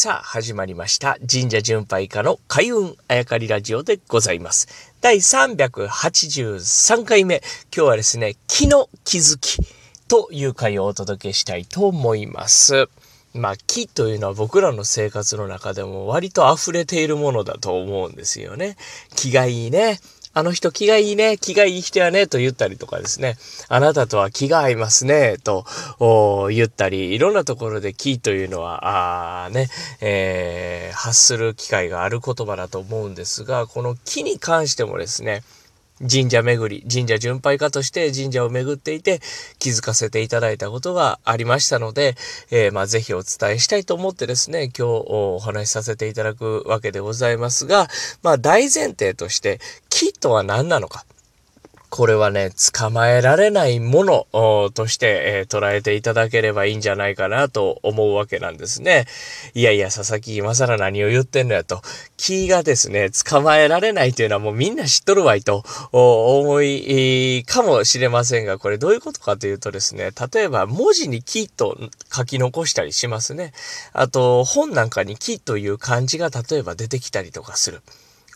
さあ、始まりました。神社巡拝家の開運あやかりラジオでございます。第383回目。今日はですね、気の気づきという回をお届けしたいと思います。まあ、気というのは僕らの生活の中でも割と溢れているものだと思うんですよね。気がいいね。あの人気がいいね、気がいい人やね、と言ったりとかですね、あなたとは気が合いますね、と言ったり、いろんなところで気というのは、あね、えー、発する機会がある言葉だと思うんですが、この気に関してもですね、神社巡り、神社巡拝家として神社を巡っていて気づかせていただいたことがありましたので、えー、まあぜひお伝えしたいと思ってですね、今日お話しさせていただくわけでございますが、まあ大前提として木とは何なのか。これはね、捕まえられないものとして、えー、捉えていただければいいんじゃないかなと思うわけなんですね。いやいや、佐々木今更何を言ってんのやと。木がですね、捕まえられないというのはもうみんな知っとるわいと思いかもしれませんが、これどういうことかというとですね、例えば文字に木と書き残したりしますね。あと、本なんかに木という漢字が例えば出てきたりとかする。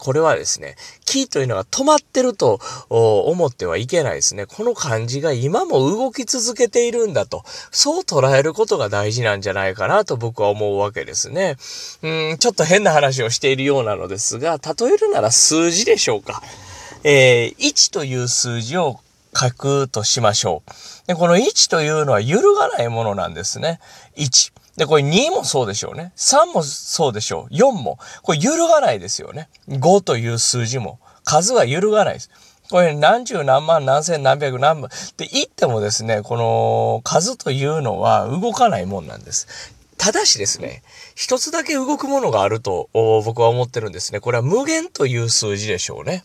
これはですね、キーというのが止まってると思ってはいけないですね。この漢字が今も動き続けているんだと、そう捉えることが大事なんじゃないかなと僕は思うわけですね。うん、ちょっと変な話をしているようなのですが、例えるなら数字でしょうか。えー、1という数字を書くとしましょう。で、この1というのは揺るがないものなんですね。1。で、これ2もそうでしょうね。3もそうでしょう。4も。これ揺るがないですよね。5という数字も。数は揺るがないです。これ何十何万何千何百何万って言ってもですね、この数というのは動かないもんなんです。ただしですね、一つだけ動くものがあると僕は思ってるんですね。これは無限という数字でしょうね。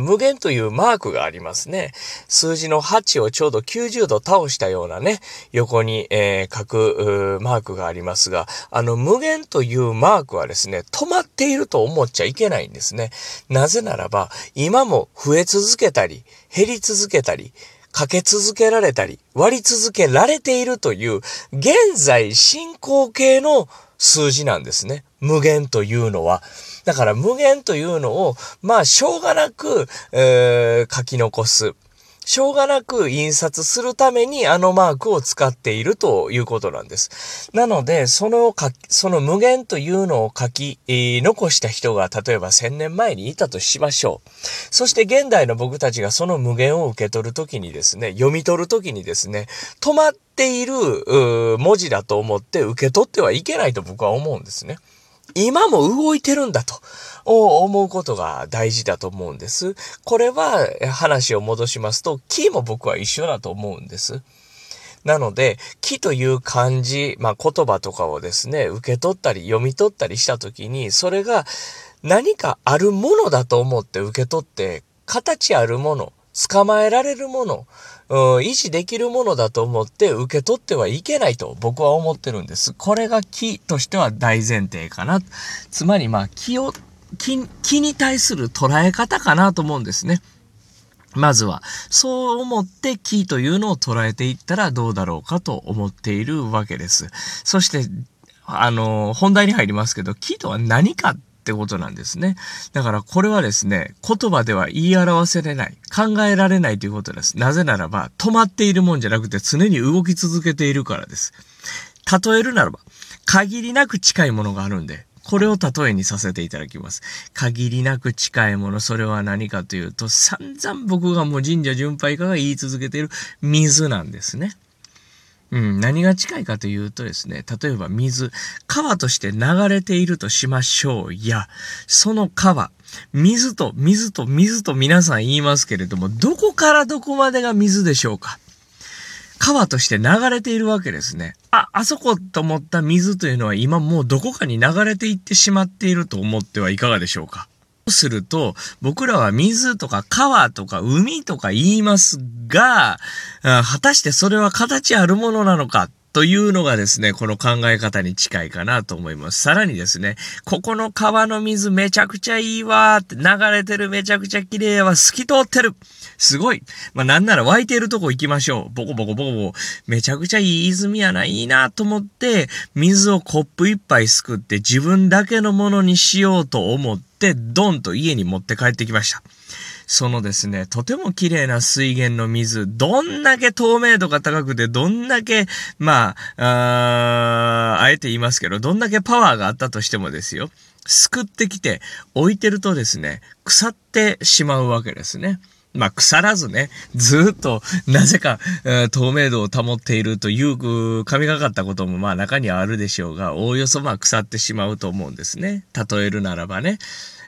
無限というマークがありますね。数字の8をちょうど90度倒したようなね、横に、えー、書くマークがありますが、あの無限というマークはですね、止まっていると思っちゃいけないんですね。なぜならば、今も増え続けたり、減り続けたり、かけ続けられたり、割り続けられているという、現在進行形の数字なんですね。無限というのは。だから無限というのを、まあ、しょうがなく、えー、書き残す。しょうがなく印刷するためにあのマークを使っているということなんです。なので、その書き、その無限というのを書き、えー、残した人が例えば1000年前にいたとしましょう。そして現代の僕たちがその無限を受け取るときにですね、読み取るときにですね、止まっている文字だと思って受け取ってはいけないと僕は思うんですね。今も動いてるんだと思うことが大事だと思うんです。これは話を戻しますと、木も僕は一緒だと思うんです。なので、木という漢字、まあ、言葉とかをですね、受け取ったり読み取ったりしたときに、それが何かあるものだと思って受け取って、形あるもの、捕まえられるもの、うん維持できるものだと思って受け取ってはいけないと僕は思ってるんです。これが気としては大前提かな。つまりまあ気を、気気に対する捉え方かなと思うんですね。まずは、そう思って気というのを捉えていったらどうだろうかと思っているわけです。そして、あの、本題に入りますけど、気とは何かってことなんですね。だからこれはですね、言葉では言い表せれない、考えられないということです。なぜならば、止まっているもんじゃなくて常に動き続けているからです。例えるならば、限りなく近いものがあるんで、これを例えにさせていただきます。限りなく近いもの、それは何かというと、散々僕がもう神社巡拝家が言い続けている水なんですね。うん、何が近いかというとですね、例えば水、川として流れているとしましょうや、その川、水と水と水と皆さん言いますけれども、どこからどこまでが水でしょうか？川として流れているわけですね。あ、あそこと思った水というのは今もうどこかに流れていってしまっていると思ってはいかがでしょうか？すると、僕らは水とか川とか海とか言いますが、果たしてそれは形あるものなのかというのがですね、この考え方に近いかなと思います。さらにですね、ここの川の水めちゃくちゃいいわーって流れてるめちゃくちゃ綺麗は透き通ってるすごいまあなんなら湧いてるとこ行きましょうボコボコボコボコめちゃくちゃいい泉やな、いいなと思って、水をコップ一杯すくって自分だけのものにしようと思って、ドンと家に持って帰ってきました。そのですね、とても綺麗な水源の水、どんだけ透明度が高くて、どんだけ、まあ、ああえて言いますけど、どんだけパワーがあったとしてもですよ、すくってきて置いてるとですね、腐ってしまうわけですね。まあ、腐らずね、ずっと、なぜか、え、透明度を保っているという、神がかったことも、まあ、中にはあるでしょうが、おおよそ、まあ、腐ってしまうと思うんですね。例えるならばね。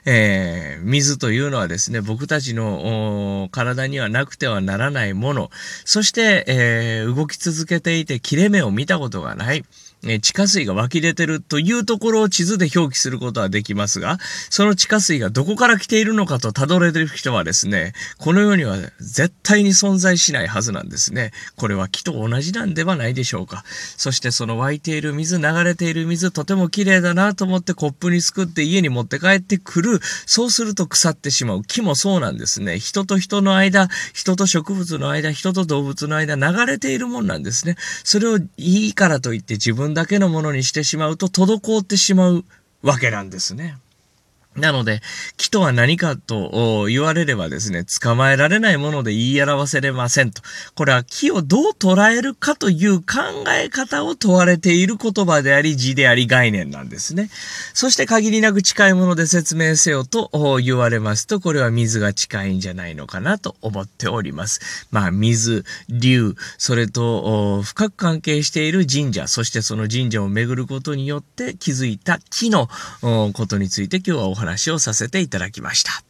えー、水というのはですね、僕たちの体にはなくてはならないもの、そして、えー、動き続けていて切れ目を見たことがない。え地下水が湧き出てるというところを地図で表記することはできますが、その地下水がどこから来ているのかと辿れる人はですね、この世には絶対に存在しないはずなんですね。これは木と同じなんではないでしょうか。そしてその湧いている水、流れている水、とても綺麗だなと思ってコップにすくって家に持って帰ってくる。そうすると腐ってしまう。木もそうなんですね。人と人の間、人と植物の間、人と動物の間、流れているもんなんですね。それをいいからといって自分だけのものにしてしまうと滞ってしまうわけなんですね。なので、木とは何かと言われればですね、捕まえられないもので言い表せれませんと。これは木をどう捉えるかという考え方を問われている言葉であり、字であり、概念なんですね。そして限りなく近いもので説明せよと言われますと、これは水が近いんじゃないのかなと思っております。まあ、水、竜、それと深く関係している神社、そしてその神社を巡ることによって気づいた木のことについて今日はお話話をさせていただきました。